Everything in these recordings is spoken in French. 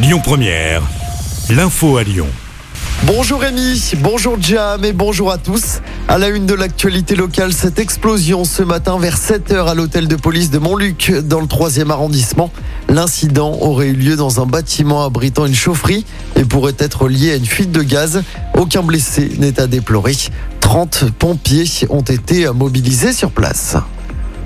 Lyon Première, l'info à Lyon. Bonjour Rémi, bonjour Jam et bonjour à tous. À la une de l'actualité locale, cette explosion ce matin vers 7h à l'hôtel de police de Montluc dans le 3e arrondissement. L'incident aurait eu lieu dans un bâtiment abritant une chaufferie et pourrait être lié à une fuite de gaz. Aucun blessé n'est à déplorer. 30 pompiers ont été mobilisés sur place.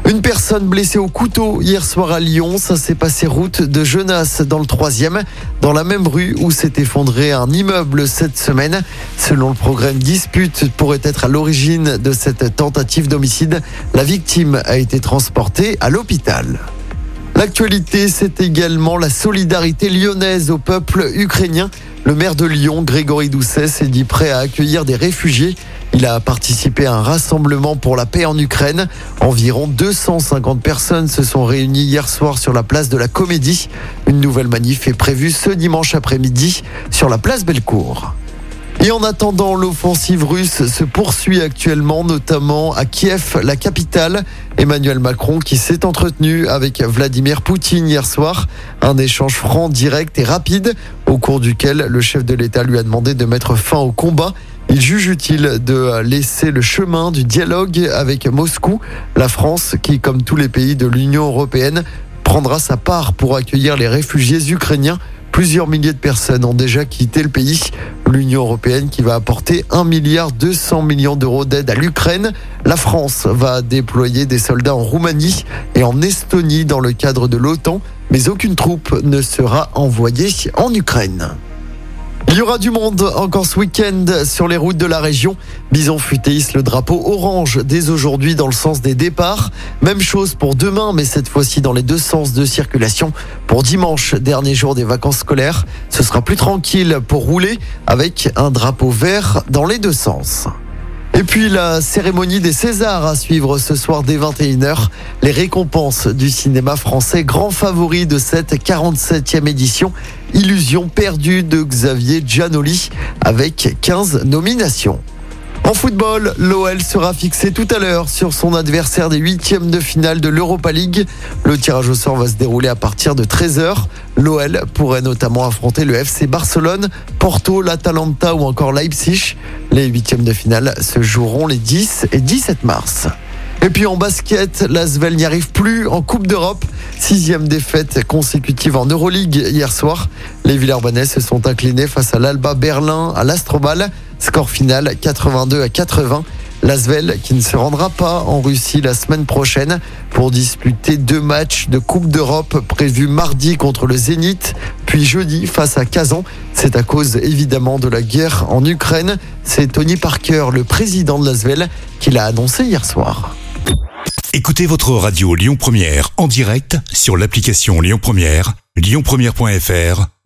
Une personne blessée au couteau hier soir à Lyon. Ça s'est passé route de Genasse dans le troisième, dans la même rue où s'est effondré un immeuble cette semaine. Selon le programme dispute pourrait être à l'origine de cette tentative d'homicide. La victime a été transportée à l'hôpital. L'actualité, c'est également la solidarité lyonnaise au peuple ukrainien. Le maire de Lyon, Grégory Doucet, s'est dit prêt à accueillir des réfugiés. Il a participé à un rassemblement pour la paix en Ukraine. Environ 250 personnes se sont réunies hier soir sur la place de la Comédie. Une nouvelle manif est prévue ce dimanche après-midi sur la place Bellecour. Et en attendant, l'offensive russe se poursuit actuellement, notamment à Kiev, la capitale. Emmanuel Macron qui s'est entretenu avec Vladimir Poutine hier soir. Un échange franc, direct et rapide, au cours duquel le chef de l'État lui a demandé de mettre fin au combat. Il juge utile de laisser le chemin du dialogue avec Moscou. La France, qui, comme tous les pays de l'Union européenne, prendra sa part pour accueillir les réfugiés ukrainiens. Plusieurs milliers de personnes ont déjà quitté le pays. L'Union européenne qui va apporter 1 milliard 200 millions d'euros d'aide à l'Ukraine. La France va déployer des soldats en Roumanie et en Estonie dans le cadre de l'OTAN, mais aucune troupe ne sera envoyée en Ukraine. Il y aura du monde encore ce week-end sur les routes de la région. Bison futéis le drapeau orange dès aujourd'hui dans le sens des départs. Même chose pour demain, mais cette fois-ci dans les deux sens de circulation. Pour dimanche, dernier jour des vacances scolaires, ce sera plus tranquille pour rouler avec un drapeau vert dans les deux sens. Et puis la cérémonie des Césars à suivre ce soir dès 21h. Les récompenses du cinéma français, grand favori de cette 47e édition. Illusion perdue de Xavier Giannoli avec 15 nominations. En football, l'OL sera fixé tout à l'heure sur son adversaire des huitièmes de finale de l'Europa League. Le tirage au sort va se dérouler à partir de 13h. L'OL pourrait notamment affronter le FC Barcelone, Porto, l'Atalanta ou encore Leipzig. Les huitièmes de finale se joueront les 10 et 17 mars. Et puis en basket, l'Asvel n'y arrive plus en Coupe d'Europe. Sixième défaite consécutive en Euroleague hier soir. Les Villeurbanais se sont inclinés face à l'Alba Berlin à l'Astrobal. Score final 82 à 80. L'Asvel qui ne se rendra pas en Russie la semaine prochaine pour disputer deux matchs de Coupe d'Europe prévus mardi contre le Zénith, puis jeudi face à Kazan. C'est à cause évidemment de la guerre en Ukraine. C'est Tony Parker, le président de l'Asvel, qui l'a annoncé hier soir. Écoutez votre radio Lyon Première en direct sur l'application Lyon Première, lyonpremière.fr